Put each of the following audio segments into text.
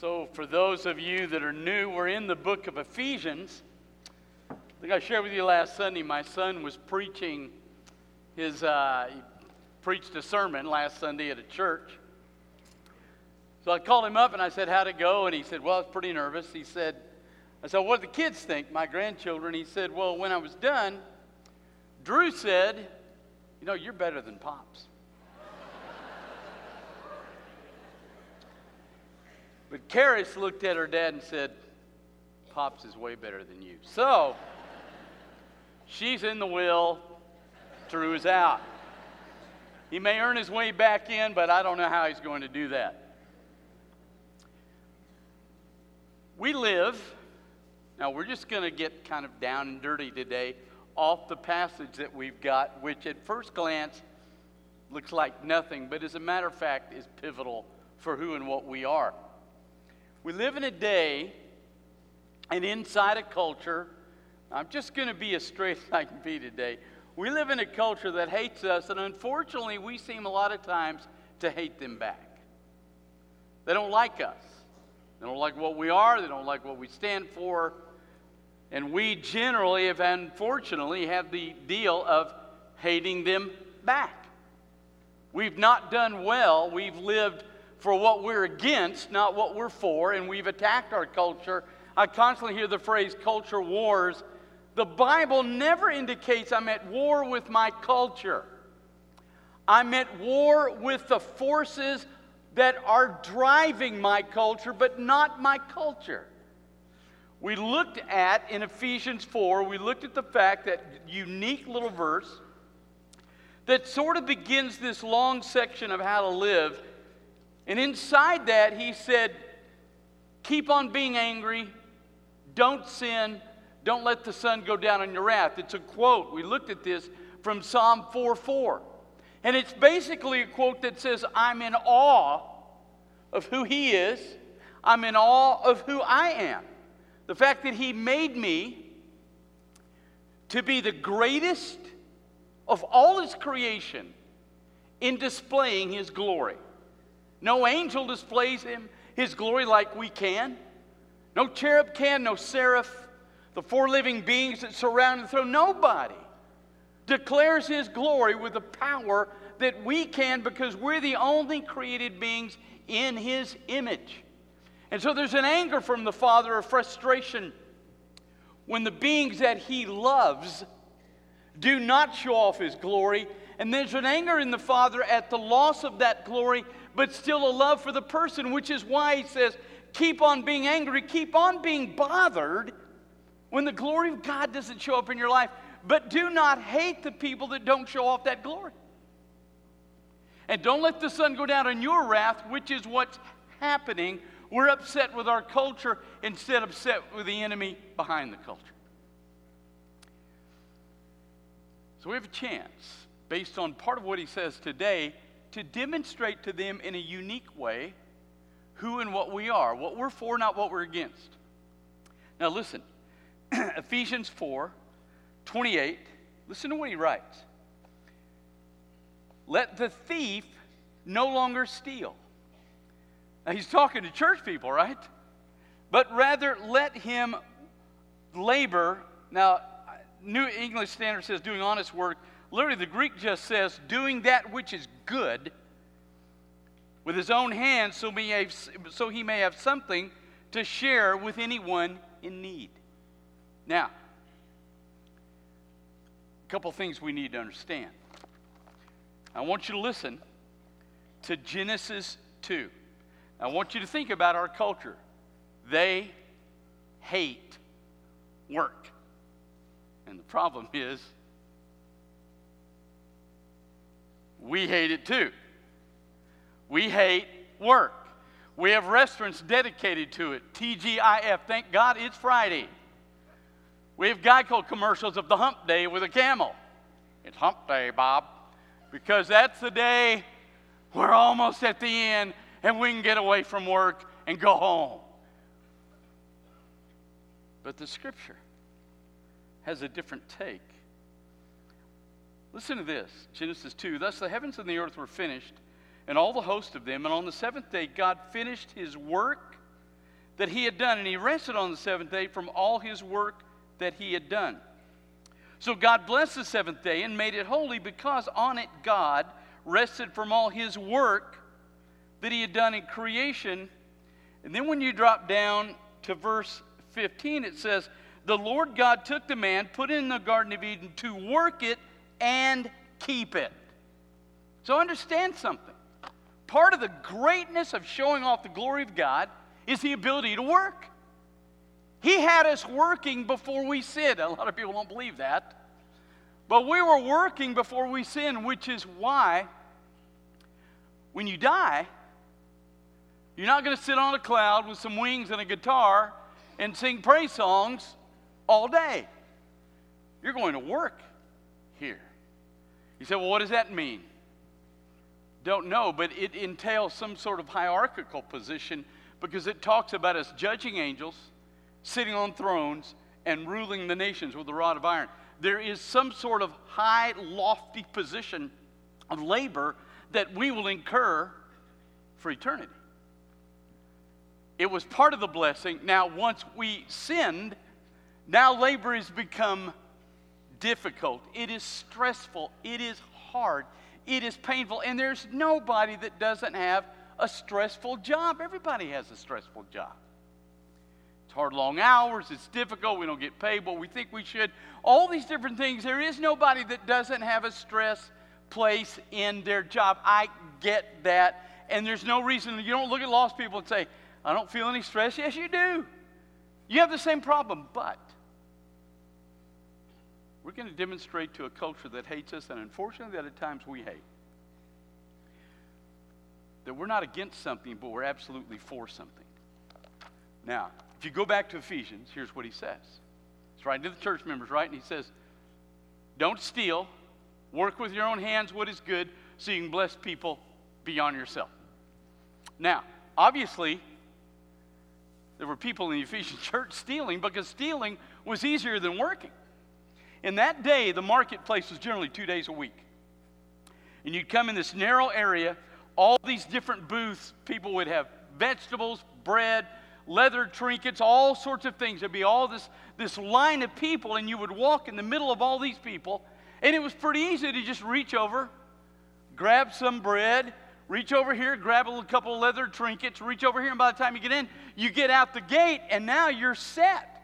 So, for those of you that are new, we're in the book of Ephesians. I think I shared with you last Sunday, my son was preaching his, uh, he preached a sermon last Sunday at a church. So I called him up and I said, How'd it go? And he said, Well, I was pretty nervous. He said, I said, What do the kids think, my grandchildren? He said, Well, when I was done, Drew said, You know, you're better than Pops. But Karis looked at her dad and said, Pops is way better than you. So, she's in the will, Drew is out. He may earn his way back in, but I don't know how he's going to do that. We live, now we're just going to get kind of down and dirty today off the passage that we've got, which at first glance looks like nothing, but as a matter of fact is pivotal for who and what we are. We live in a day and inside a culture. I'm just going to be as straight as I can be today. We live in a culture that hates us, and unfortunately, we seem a lot of times to hate them back. They don't like us. They don't like what we are. They don't like what we stand for. And we generally have, unfortunately, have the deal of hating them back. We've not done well. We've lived for what we're against, not what we're for, and we've attacked our culture. I constantly hear the phrase culture wars. The Bible never indicates I'm at war with my culture. I'm at war with the forces that are driving my culture, but not my culture. We looked at in Ephesians 4, we looked at the fact that unique little verse that sort of begins this long section of how to live and inside that, he said, Keep on being angry, don't sin, don't let the sun go down on your wrath. It's a quote. We looked at this from Psalm 4 4. And it's basically a quote that says, I'm in awe of who he is, I'm in awe of who I am. The fact that he made me to be the greatest of all his creation in displaying his glory. No angel displays him, his glory like we can. No cherub can, no seraph, the four living beings that surround the throne. Nobody declares his glory with the power that we can because we're the only created beings in his image. And so there's an anger from the Father, a frustration when the beings that he loves do not show off his glory. And there's an anger in the Father at the loss of that glory but still a love for the person, which is why he says, keep on being angry, keep on being bothered when the glory of God doesn't show up in your life. But do not hate the people that don't show off that glory. And don't let the sun go down on your wrath, which is what's happening. We're upset with our culture instead of upset with the enemy behind the culture. So we have a chance, based on part of what he says today, to demonstrate to them in a unique way who and what we are, what we're for, not what we're against. Now, listen Ephesians 4 28, listen to what he writes. Let the thief no longer steal. Now, he's talking to church people, right? But rather let him labor. Now, New English Standard says doing honest work Literally, the Greek just says, doing that which is good with his own hands so, so he may have something to share with anyone in need. Now, a couple things we need to understand. I want you to listen to Genesis 2. I want you to think about our culture. They hate work. And the problem is, we hate it too. We hate work. We have restaurants dedicated to it. TGIF. Thank God it's Friday. We have Geico commercials of the hump day with a camel. It's hump day, Bob, because that's the day we're almost at the end and we can get away from work and go home. But the scripture has a different take. Listen to this Genesis 2. Thus the heavens and the earth were finished, and all the host of them. And on the seventh day, God finished his work that he had done, and he rested on the seventh day from all his work that he had done. So God blessed the seventh day and made it holy because on it God rested from all his work that he had done in creation. And then when you drop down to verse 15, it says, The Lord God took the man, put him in the Garden of Eden to work it and keep it. So understand something. Part of the greatness of showing off the glory of God is the ability to work. He had us working before we sinned. A lot of people don't believe that. But we were working before we sinned, which is why when you die, you're not going to sit on a cloud with some wings and a guitar and sing praise songs all day. You're going to work here. You say, well, what does that mean? Don't know, but it entails some sort of hierarchical position because it talks about us judging angels, sitting on thrones, and ruling the nations with a rod of iron. There is some sort of high, lofty position of labor that we will incur for eternity. It was part of the blessing. Now, once we sinned, now labor has become difficult. It is stressful. It is hard. It is painful. And there's nobody that doesn't have a stressful job. Everybody has a stressful job. It's hard, long hours. It's difficult. We don't get paid what we think we should. All these different things. There is nobody that doesn't have a stress place in their job. I get that. And there's no reason you don't look at lost people and say, I don't feel any stress. Yes, you do. You have the same problem, but we're going to demonstrate to a culture that hates us, and unfortunately, that at times we hate, that we're not against something, but we're absolutely for something. Now, if you go back to Ephesians, here's what he says. It's writing to the church members, right? And he says, Don't steal, work with your own hands what is good, so you can bless people beyond yourself. Now, obviously, there were people in the Ephesian church stealing because stealing was easier than working. In that day, the marketplace was generally two days a week. And you'd come in this narrow area, all these different booths, people would have vegetables, bread, leather trinkets, all sorts of things. There'd be all this, this line of people, and you would walk in the middle of all these people, and it was pretty easy to just reach over, grab some bread, reach over here, grab a couple of leather trinkets, reach over here, and by the time you get in, you get out the gate, and now you're set.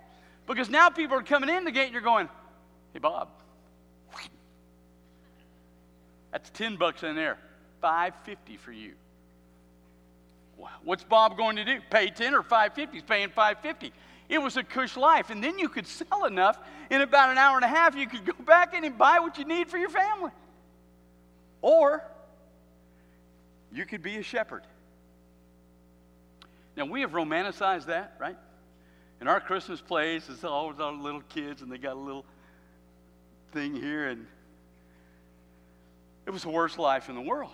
Because now people are coming in the gate, and you're going, hey, Bob, that's 10 bucks in there, 550 for you. What's Bob going to do? Pay 10 or 550? He's paying 550. It was a cush life. And then you could sell enough in about an hour and a half, you could go back in and buy what you need for your family. Or you could be a shepherd. Now, we have romanticized that, right? In our Christmas plays, it's always our little kids, and they got a little thing here, and it was the worst life in the world.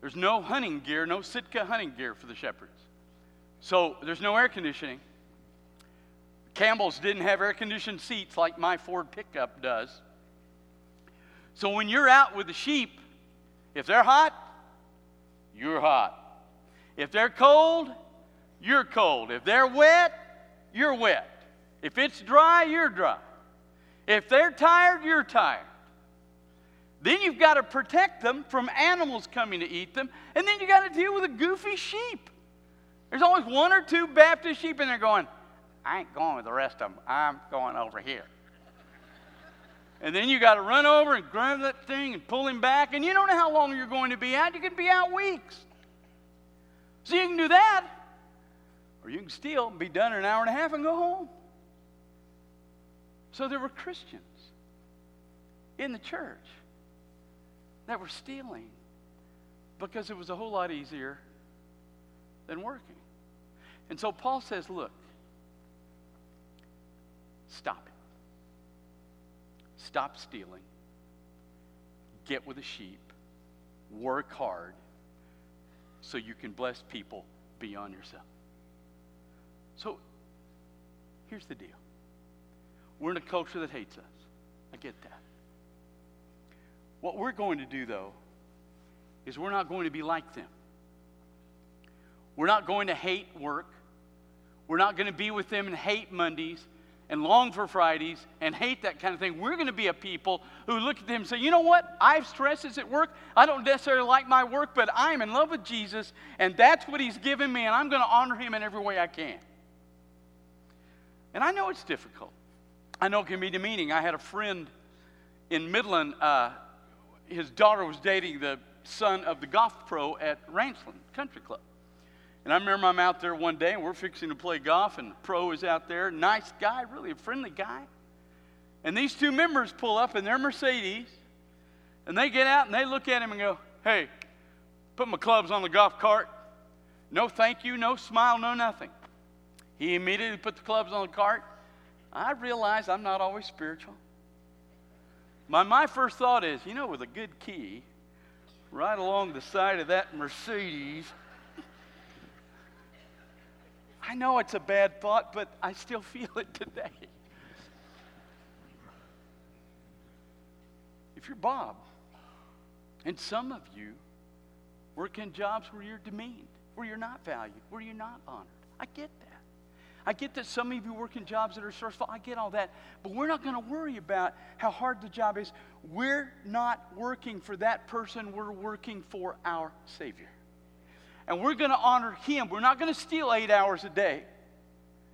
There's no hunting gear, no Sitka hunting gear for the shepherds. So there's no air conditioning. Campbell's didn't have air conditioned seats like my Ford pickup does. So when you're out with the sheep, if they're hot, you're hot. If they're cold, you're cold. If they're wet, you're wet. If it's dry, you're dry. If they're tired, you're tired. Then you've got to protect them from animals coming to eat them, and then you've got to deal with a goofy sheep. There's always one or two Baptist sheep, and they're going, I ain't going with the rest of them. I'm going over here. And then you got to run over and grab that thing and pull him back. And you don't know how long you're going to be out. You could be out weeks. So you can do that. Or you can steal and be done in an hour and a half and go home. So there were Christians in the church that were stealing because it was a whole lot easier than working. And so Paul says, look, stop it. Stop stealing. Get with the sheep. Work hard so you can bless people beyond yourself. So here's the deal we're in a culture that hates us. I get that. What we're going to do, though, is we're not going to be like them. We're not going to hate work. We're not going to be with them and hate Mondays and long for Fridays and hate that kind of thing. We're going to be a people who look at them and say, you know what? I have stresses at work. I don't necessarily like my work, but I am in love with Jesus, and that's what He's given me, and I'm going to honor Him in every way I can. And I know it's difficult. I know it can be demeaning. I had a friend in Midland, uh, his daughter was dating the son of the golf pro at Ranchland Country Club. And I remember I'm out there one day and we're fixing to play golf, and the pro is out there. Nice guy, really a friendly guy. And these two members pull up in their Mercedes, and they get out and they look at him and go, Hey, put my clubs on the golf cart. No thank you, no smile, no nothing. He immediately put the clubs on the cart. I realize I'm not always spiritual. My, my first thought is, you know, with a good key, right along the side of that Mercedes, I know it's a bad thought, but I still feel it today. If you're Bob, and some of you work in jobs where you're demeaned, where you're not valued, where you're not honored, I get that. I get that some of you work in jobs that are stressful. I get all that. But we're not going to worry about how hard the job is. We're not working for that person, we're working for our Savior and we're going to honor him. We're not going to steal eight hours a day.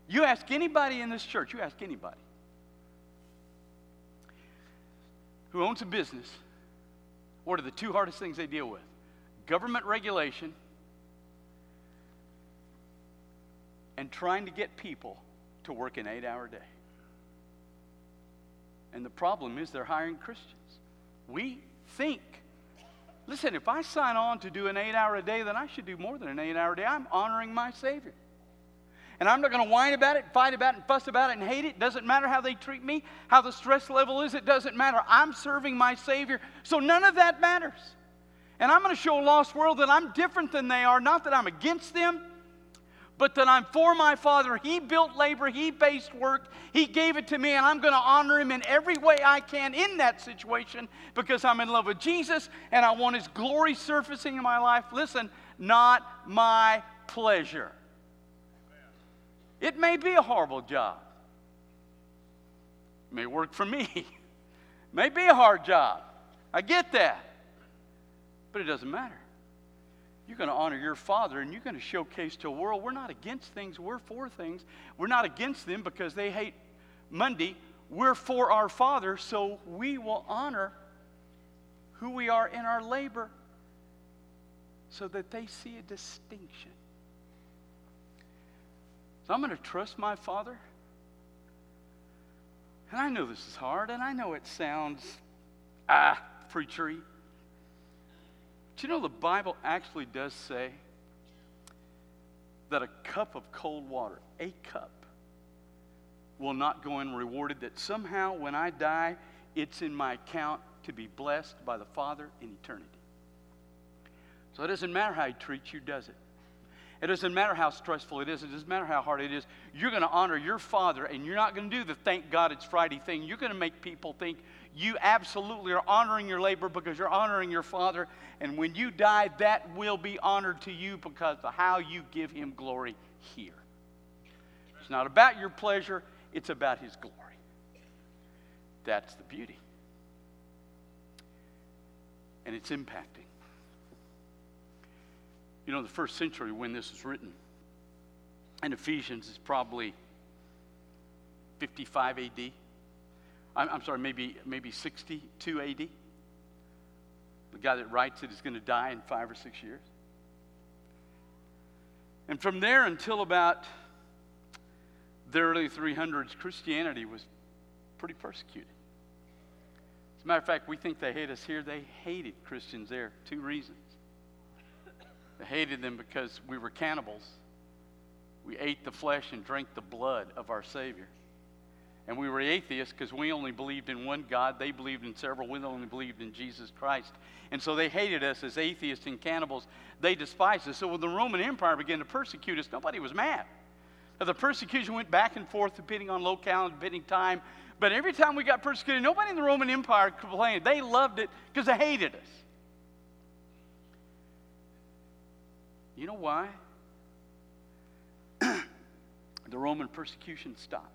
You ask anybody in this church, you ask anybody who owns a business, what are the two hardest things they deal with? Government regulation and trying to get people to work an eight hour day. And the problem is they're hiring Christians. We think Listen, if I sign on to do an eight hour a day, then I should do more than an eight hour day. I'm honoring my Savior. And I'm not going to whine about it, fight about it, and fuss about it, and hate it. Doesn't matter how they treat me, how the stress level is, it doesn't matter. I'm serving my Savior, so none of that matters. And I'm going to show a lost world that I'm different than they are, not that I'm against them, but that I'm for my Father. He built labor, He based work, He gave it to me, and I'm going to honor Him in every way I can in that situation because I'm in love with Jesus and I want His glory surfacing in my life. Listen, not my pleasure. It may be a horrible job, it may work for me, it may be a hard job. I get that, but it doesn't matter. You're going to honor your father and you're going to showcase to the world we're not against things, we're for things. We're not against them because they hate Monday. We're for our father, so we will honor who we are in our labor so that they see a distinction. So I'm going to trust my father. And I know this is hard, and I know it sounds, ah, preachery. You know the Bible actually does say that a cup of cold water, a cup, will not go unrewarded? That somehow when I die, it's in my account to be blessed by the Father in eternity. So it doesn't matter how He treats you, does it? It doesn't matter how stressful it is. It doesn't matter how hard it is. You're going to honor your Father, and you're not going to do the thank God it's Friday thing. You're going to make people think you absolutely are honoring your labor because you're honoring your Father. And when you die, that will be honored to you because of how you give Him glory here. It's not about your pleasure, it's about His glory. That's the beauty. And it's impacting. You know, the first century when this was written, and Ephesians is probably 55 AD. I'm, I'm sorry, maybe, maybe 62 AD. The guy that writes it is going to die in five or six years. And from there until about the early 300s, Christianity was pretty persecuted. As a matter of fact, we think they hate us here. They hated Christians there. Two reasons. They hated them because we were cannibals. We ate the flesh and drank the blood of our Savior. And we were atheists because we only believed in one God. They believed in several. We only believed in Jesus Christ. And so they hated us as atheists and cannibals. They despised us. So when the Roman Empire began to persecute us, nobody was mad. Now, the persecution went back and forth depending on locale and depending time. But every time we got persecuted, nobody in the Roman Empire complained. They loved it because they hated us. You know why? the Roman persecution stopped.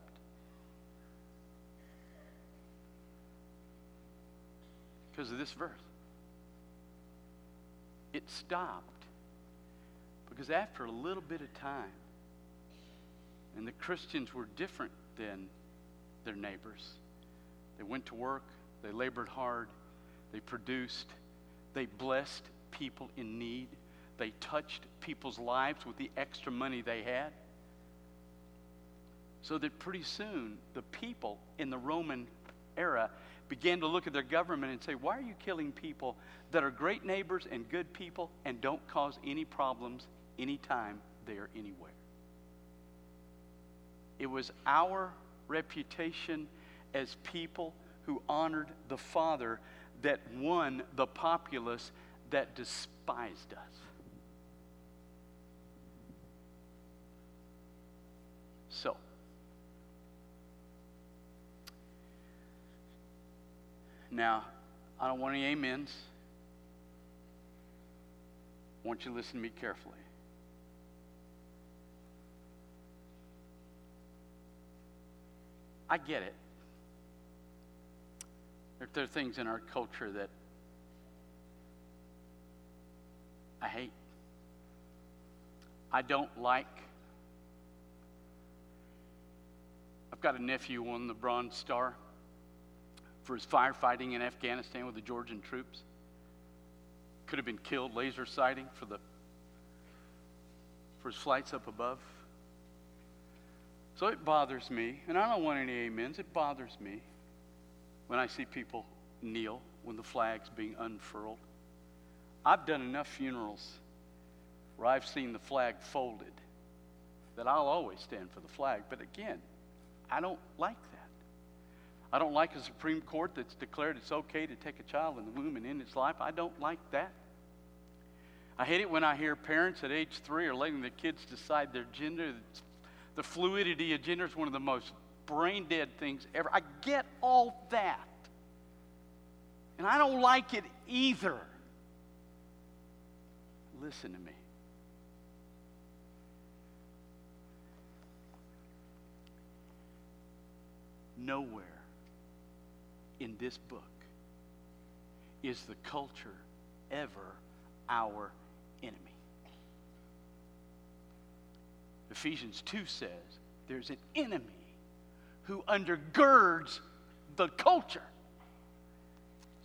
Because of this verse. It stopped because after a little bit of time, and the Christians were different than their neighbors. They went to work, they labored hard, they produced, they blessed people in need, they touched people's lives with the extra money they had. So that pretty soon the people in the Roman era began to look at their government and say, Why are you killing people that are great neighbors and good people and don't cause any problems anytime they are anywhere? It was our reputation as people who honored the Father that won the populace that despised us. So, now, I don't want any amens. I want you to listen to me carefully. I get it. There are things in our culture that I hate, I don't like. I've got a nephew won the Bronze Star for his firefighting in Afghanistan with the Georgian troops. Could have been killed laser sighting for the for his flights up above. So it bothers me, and I don't want any amens. It bothers me when I see people kneel when the flag's being unfurled. I've done enough funerals where I've seen the flag folded that I'll always stand for the flag. But again, I don't like that. I don't like a Supreme Court that's declared it's okay to take a child in the womb and end its life. I don't like that. I hate it when I hear parents at age three are letting their kids decide their gender. The fluidity of gender is one of the most brain dead things ever. I get all that. And I don't like it either. Listen to me. Nowhere in this book is the culture ever our enemy. Ephesians 2 says there's an enemy who undergirds the culture.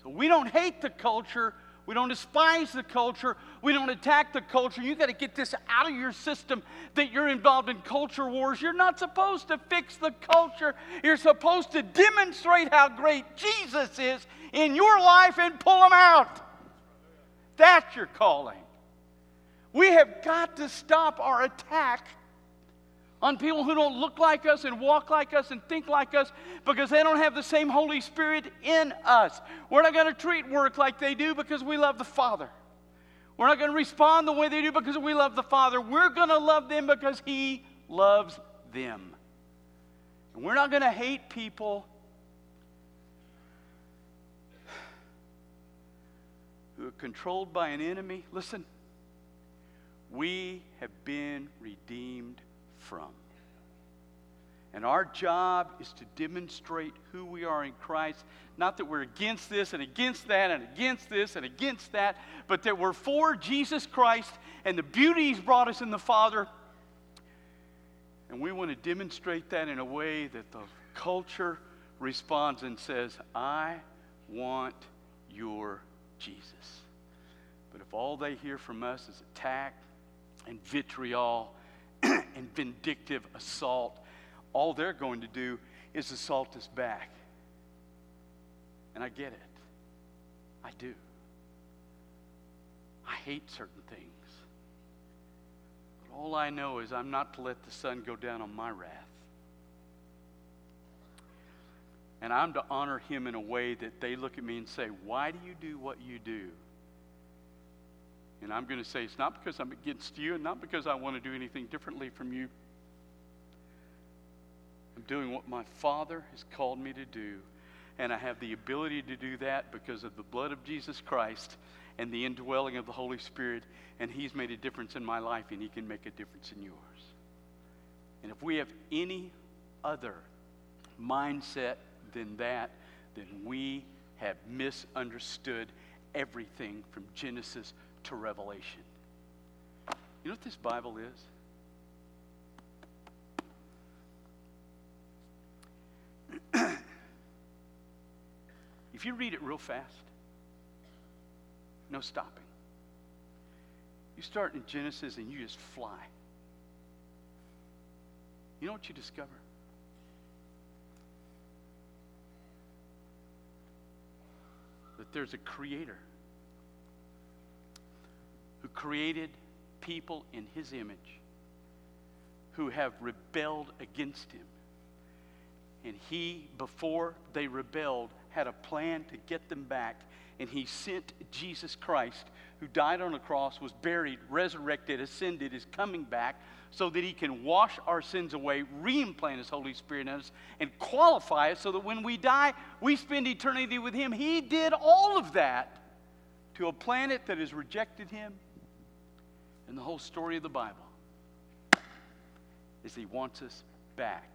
So we don't hate the culture. We don't despise the culture. We don't attack the culture. You got to get this out of your system that you're involved in culture wars. You're not supposed to fix the culture. You're supposed to demonstrate how great Jesus is in your life and pull them out. That's your calling. We have got to stop our attack on people who don't look like us and walk like us and think like us because they don't have the same Holy Spirit in us. We're not going to treat work like they do because we love the Father. We're not going to respond the way they do because we love the Father. We're going to love them because He loves them. And we're not going to hate people who are controlled by an enemy. Listen, we have been redeemed from. And our job is to demonstrate who we are in Christ. Not that we're against this and against that and against this and against that, but that we're for Jesus Christ and the beauty He's brought us in the Father. And we want to demonstrate that in a way that the culture responds and says, I want your Jesus. But if all they hear from us is attack and vitriol, and vindictive assault, all they're going to do is assault us back. And I get it. I do. I hate certain things. But all I know is I'm not to let the sun go down on my wrath. And I'm to honor him in a way that they look at me and say, Why do you do what you do? And I'm going to say it's not because I'm against you and not because I want to do anything differently from you. I'm doing what my Father has called me to do. And I have the ability to do that because of the blood of Jesus Christ and the indwelling of the Holy Spirit. And He's made a difference in my life, and He can make a difference in yours. And if we have any other mindset than that, then we have misunderstood everything from Genesis to Revelation. You know what this Bible is? if you read it real fast, no stopping. You start in Genesis and you just fly. You know what you discover? That there's a creator created people in his image who have rebelled against him. And he, before they rebelled, had a plan to get them back. And he sent Jesus Christ, who died on the cross, was buried, resurrected, ascended, is coming back so that he can wash our sins away, reimplant his Holy Spirit in us, and qualify us so that when we die, we spend eternity with him. He did all of that to a planet that has rejected him. And the whole story of the Bible is he wants us back.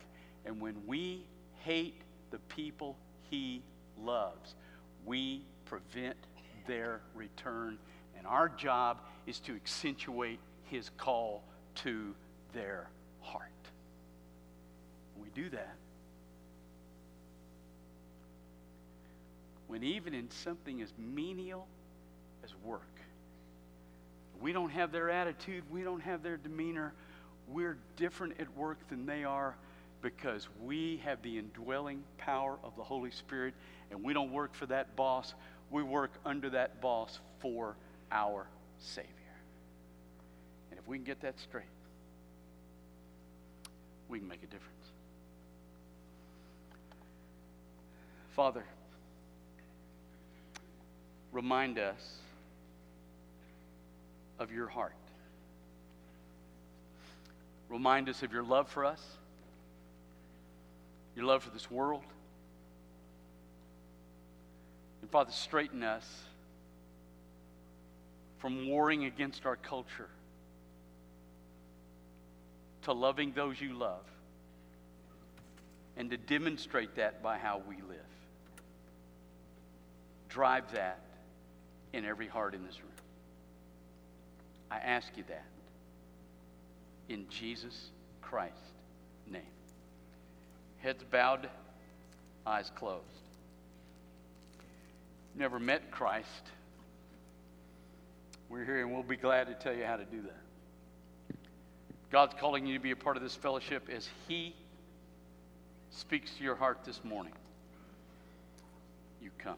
And when we hate the people he loves, we prevent their return. And our job is to accentuate his call to their heart. When we do that, when even in something as menial as work, we don't have their attitude, we don't have their demeanor, we're different at work than they are because we have the indwelling power of the Holy Spirit and we don't work for that boss, we work under that boss for our Savior. And if we can get that straight, we can make a difference. Father, remind us of your heart. Remind us of your love for us, your love for this world. And Father, straighten us from warring against our culture to loving those you love and to demonstrate that by how we live. Drive that in every heart in this room. I ask you that in Jesus Christ's name. Heads bowed, eyes closed. Never met Christ. We're here and we'll be glad to tell you how to do that. God's calling you to be a part of this fellowship as He speaks to your heart this morning. You come.